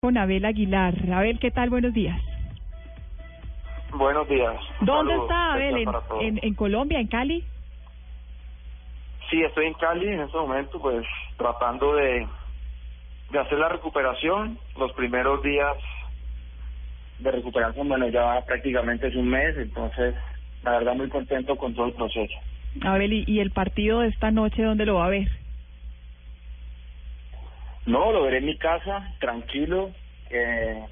con Abel Aguilar. Abel, ¿qué tal? Buenos días. Buenos días. ¿Dónde Saludos, está Abel? especial ¿En, para todos. en, en Colombia, en Cali? Sí, estoy en Cali en este momento, pues tratando de, de hacer la recuperación. Los primeros días de recuperación, bueno, ya prácticamente es un mes, entonces la verdad muy contento con todo el proceso. Abel, ¿y, y el partido de esta noche dónde lo va a ver? No, lo veré en mi casa, tranquilo. Eh,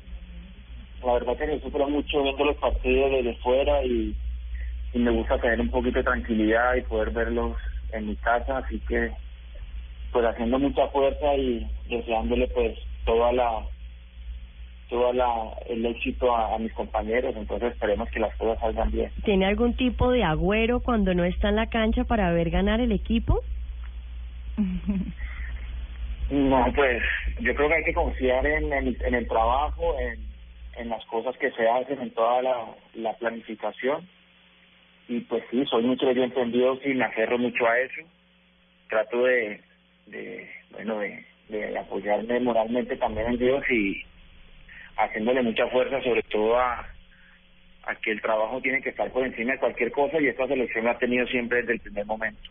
la verdad que me sufro mucho viendo los partidos desde fuera y, y me gusta tener un poquito de tranquilidad y poder verlos en mi casa, así que pues haciendo mucha fuerza y deseándole pues toda la toda la el éxito a, a mis compañeros, entonces esperemos que las cosas salgan bien. ¿Tiene algún tipo de agüero cuando no está en la cancha para ver ganar el equipo? No, pues yo creo que hay que confiar en, el trabajo, en, las cosas que se hacen, en toda la, la planificación. Y pues sí, soy creyente en Dios y me aferro mucho a eso. Trato de, de bueno, de, de apoyarme moralmente también en Dios y haciéndole mucha fuerza, sobre todo a, a que el trabajo tiene que estar por encima de cualquier cosa y esta selección lo ha tenido siempre desde el primer momento.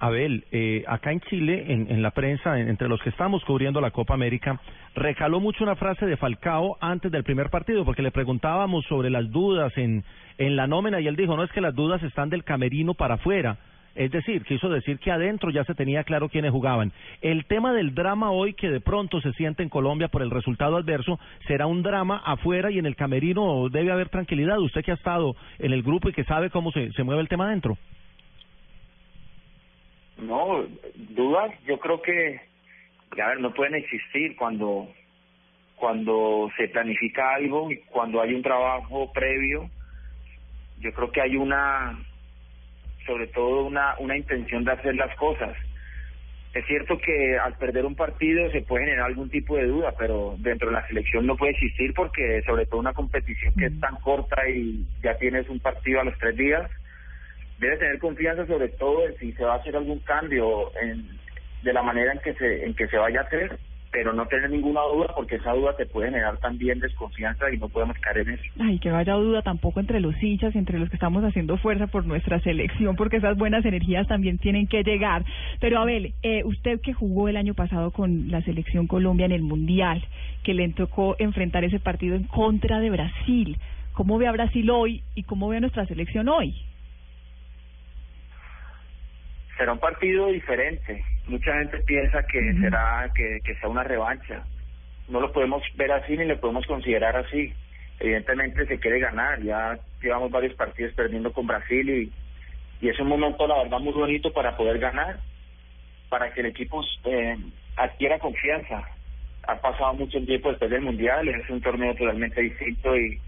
Abel, eh, acá en Chile, en, en la prensa, en- entre los que estamos cubriendo la Copa América, recaló mucho una frase de Falcao antes del primer partido, porque le preguntábamos sobre las dudas en, en la nómina y él dijo, no es que las dudas están del camerino para afuera. Es decir, quiso decir que adentro ya se tenía claro quiénes jugaban. El tema del drama hoy que de pronto se siente en Colombia por el resultado adverso, será un drama afuera y en el camerino debe haber tranquilidad. Usted que ha estado en el grupo y que sabe cómo se, se mueve el tema adentro. No, dudas, yo creo que, a ver, no pueden existir cuando, cuando se planifica algo y cuando hay un trabajo previo. Yo creo que hay una, sobre todo una, una intención de hacer las cosas. Es cierto que al perder un partido se puede generar algún tipo de duda, pero dentro de la selección no puede existir porque sobre todo una competición que es tan corta y ya tienes un partido a los tres días, debe tener confianza sobre todo en si se va a hacer algún cambio en, de la manera en que se en que se vaya a hacer pero no tener ninguna duda porque esa duda te puede generar también desconfianza y no podemos caer en eso Ay, que vaya duda tampoco entre los hinchas y entre los que estamos haciendo fuerza por nuestra selección, porque esas buenas energías también tienen que llegar. Pero Abel, eh, usted que jugó el año pasado con la selección Colombia en el Mundial, que le tocó enfrentar ese partido en contra de Brasil, ¿cómo ve a Brasil hoy y cómo ve a nuestra selección hoy? Será un partido diferente. Mucha gente piensa que será que, que sea una revancha. No lo podemos ver así ni lo podemos considerar así. Evidentemente se quiere ganar. Ya llevamos varios partidos perdiendo con Brasil y y es un momento la verdad muy bonito para poder ganar para que el equipo eh, adquiera confianza. Ha pasado mucho tiempo después del Mundial, es un torneo totalmente distinto y,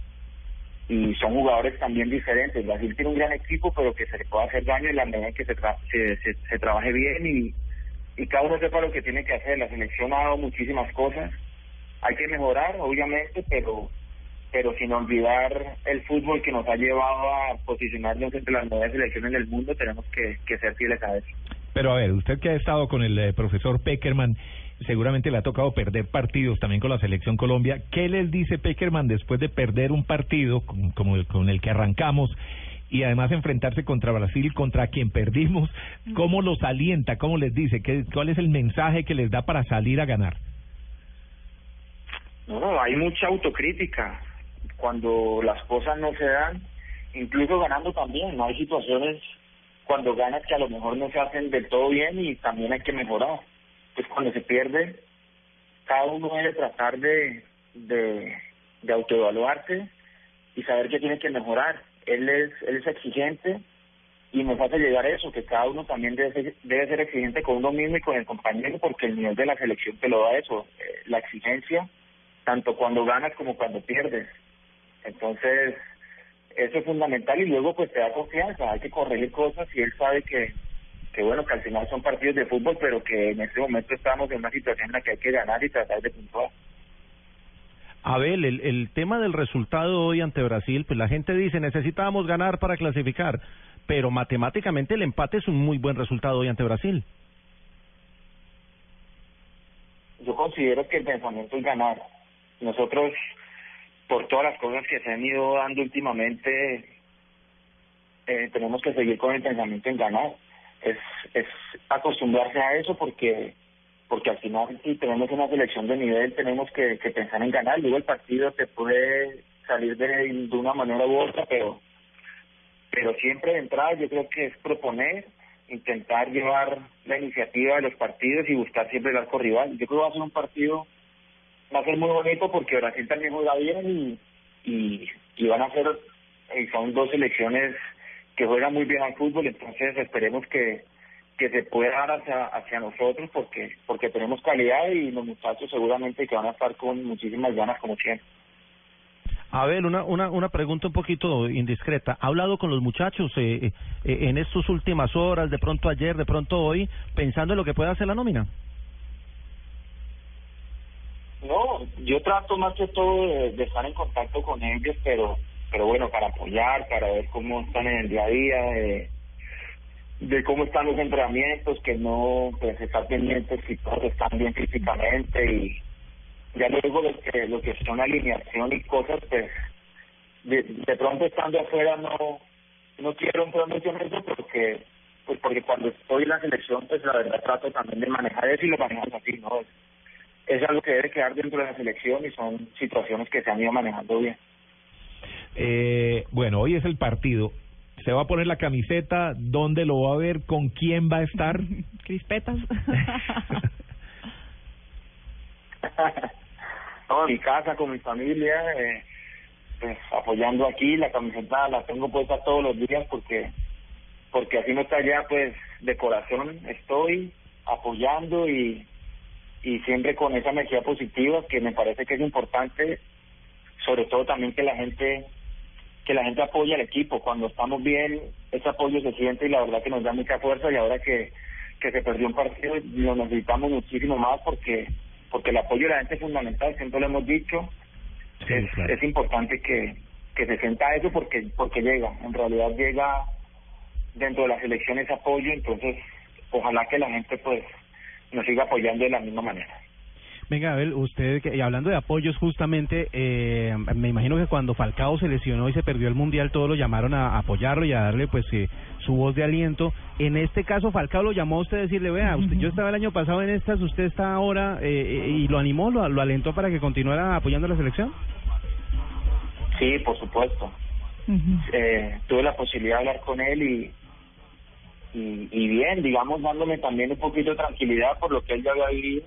y son jugadores también diferentes. Brasil tiene un gran equipo, pero que se le puede hacer daño en la medida en que se, tra- se, se, trabaje bien y, y cada uno sepa lo que tiene que hacer. La selección ha dado muchísimas cosas. Hay que mejorar, obviamente, pero pero sin olvidar el fútbol que nos ha llevado a posicionarnos entre las nueve selecciones del mundo, tenemos que, que ser fieles a eso. Pero a ver, usted que ha estado con el eh, profesor Peckerman, seguramente le ha tocado perder partidos también con la selección Colombia. ¿Qué les dice Peckerman después de perder un partido con- como el, con el que arrancamos y además enfrentarse contra Brasil, contra quien perdimos? ¿Cómo los alienta? ¿Cómo les dice? ¿Qué, ¿Cuál es el mensaje que les da para salir a ganar? No, hay mucha autocrítica cuando las cosas no se dan, incluso ganando también. No hay situaciones cuando ganas que a lo mejor no se hacen del todo bien y también hay que mejorar. Pues cuando se pierde, cada uno debe tratar de, de, autoevaluarse y saber que tiene que mejorar. Él es, él es exigente y nos hace llegar eso, que cada uno también debe ser, debe ser exigente con uno mismo y con el compañero, porque el nivel de la selección te lo da eso, eh, la exigencia, tanto cuando ganas como cuando pierdes. Entonces, eso es fundamental y luego pues te da confianza, hay que corregir cosas y él sabe que, que bueno, que al final son partidos de fútbol, pero que en este momento estamos en una situación en la que hay que ganar y tratar de puntuar. Abel, el, el tema del resultado hoy ante Brasil, pues la gente dice necesitábamos ganar para clasificar, pero matemáticamente el empate es un muy buen resultado hoy ante Brasil. Yo considero que el pensamiento es ganar, nosotros, por todas las cosas que se han ido dando últimamente, eh, tenemos que seguir con el pensamiento en ganar. Es, es acostumbrarse a eso porque porque al final si tenemos una selección de nivel tenemos que, pensar en ganar. Luego el partido te puede salir de, de una manera u otra, pero pero siempre de entrada yo creo que es proponer, intentar llevar la iniciativa de los partidos y buscar siempre el arco rival. Yo creo que va a ser un partido, va a ser muy bonito porque Brasil también juega bien y, y, y van a ser, y son dos selecciones que juegan muy bien al fútbol, entonces esperemos que que se pueda dar hacia, hacia nosotros porque porque tenemos calidad y los muchachos seguramente que van a estar con muchísimas ganas como siempre. Abel, una, una, una pregunta un poquito indiscreta. ¿Ha hablado con los muchachos eh, eh, en estas últimas horas, de pronto ayer, de pronto hoy, pensando en lo que puede hacer la nómina? No, yo trato más que todo de, de estar en contacto con ellos, pero pero bueno, para apoyar, para ver cómo están en el día a día, de, cómo están los entrenamientos, que no pues estar pendientes si todos están bien físicamente y ya luego lo que lo que son alineación y cosas pues de, pronto estando afuera no no quiero entrar mucho en eso porque pues porque cuando estoy en la selección pues la verdad trato también de manejar eso y lo manejamos así no es algo que debe quedar dentro de la selección y son situaciones que se han ido manejando bien Eh, bueno, hoy es el partido. ¿Se va a poner la camiseta? ¿Dónde lo va a ver? ¿Con quién va a estar? Crispetas. no, en mi casa con mi familia eh, pues apoyando aquí la camiseta la tengo puesta todos los días porque porque así no está allá pues de corazón estoy apoyando y y siempre con esa energía positiva que me parece que es importante sobre todo también que la gente que la gente apoye al equipo. Cuando estamos bien ese apoyo se siente y la verdad que nos da mucha fuerza y ahora que que se perdió un partido lo necesitamos muchísimo más porque porque el apoyo de la gente es fundamental siempre lo hemos dicho. Sí, es, claro. es importante que que se sienta eso porque porque llega en realidad llega dentro de las elecciones apoyo entonces ojalá que la gente pues nos siga apoyando de la misma manera Venga, Abel, usted, que- y hablando de apoyos, justamente, eh, me imagino que cuando Falcao se lesionó y se perdió el Mundial, todos lo llamaron a apoyarlo y a darle, pues, eh, su voz de aliento. En este caso, Falcao lo llamó a usted a decirle, vea, usted, yo estaba el año pasado en estas, usted está ahora, eh, eh, y lo animó, lo, lo alentó para que continuara apoyando a la selección. sí por supuesto eh, tuve la posibilidad de hablar con él y, y y bien digamos dándome también un poquito de tranquilidad por lo que él ya había vivido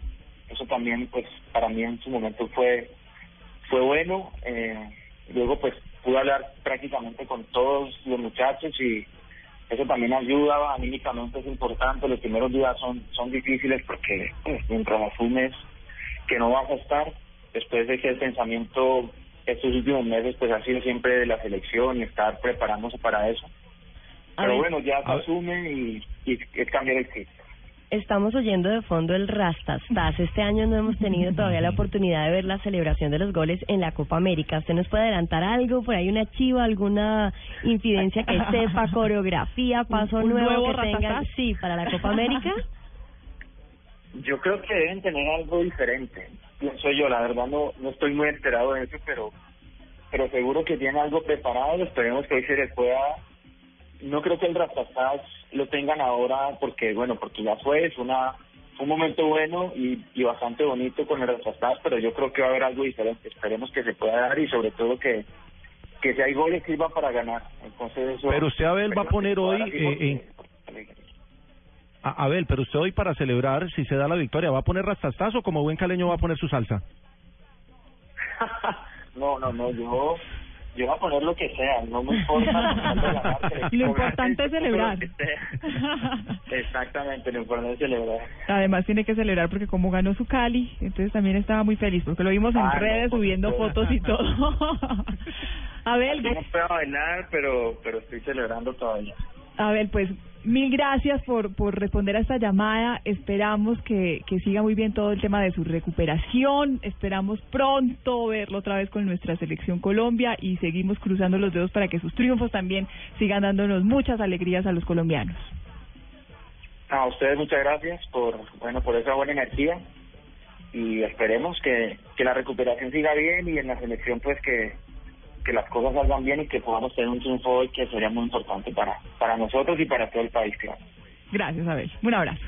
eso también pues para mí en su momento fue fue bueno eh, luego pues pude hablar prácticamente con todos los muchachos y eso también ayuda anímicamente es importante los primeros días son son difíciles porque pues, mientras asumes que no vas a estar después de que el pensamiento estos últimos meses pues ha sido siempre de la selección y estar preparándose para eso. Pero bueno ya se asume y, y es cambiar el Estamos oyendo de fondo el Rastastas. Este año no hemos tenido todavía la oportunidad de ver la celebración de los goles en la Copa América. ¿Usted nos puede adelantar algo? ¿Por ahí una chiva, alguna incidencia que sepa, coreografía, paso un nuevo, nuevo que tengan? Rastastas? Sí, para la Copa América. Yo creo que deben tener algo diferente. Pienso yo, la verdad no no estoy muy enterado de eso, pero pero seguro que tienen algo preparado. Esperemos que hoy se les pueda. No creo que el Rastastas lo tengan ahora porque, bueno, porque ya fue, es una fue un momento bueno y, y bastante bonito con el Rastastas, pero yo creo que va a haber algo diferente. Esperemos que se pueda dar y sobre todo que que si hay goles sirvan para ganar. Entonces eso. Pero usted, Abel, va a poner hoy, eh, A- Abel, pero usted hoy para celebrar, si se da la victoria, ¿va a poner rastastazo o como buen caleño va a poner su salsa? no, no, no, yo, yo voy a poner lo que sea, no me importa. ganar, Lo equipo importante es celebrar. lo. Exactamente, lo importante es celebrar. Además tiene que celebrar porque como ganó su Cali, entonces también estaba muy feliz porque lo vimos en Ah, redes subiendo fotos y todo. Abel, Yo no puedo bailar, pero, pero estoy celebrando todavía. Abel, pues mil gracias por, por responder a esta llamada. Esperamos que, que siga muy bien todo el tema de su recuperación. Esperamos pronto verlo otra vez con nuestra selección Colombia y seguimos cruzando los dedos para que sus triunfos también sigan dándonos muchas alegrías a los colombianos. A ustedes muchas gracias por, bueno, por esa buena energía y esperemos que, que la recuperación siga bien y en la selección pues que, que las cosas salgan bien y que podamos tener un triunfo hoy que sería muy importante para, para nosotros y para todo el país, claro. Gracias, Abel. Un abrazo.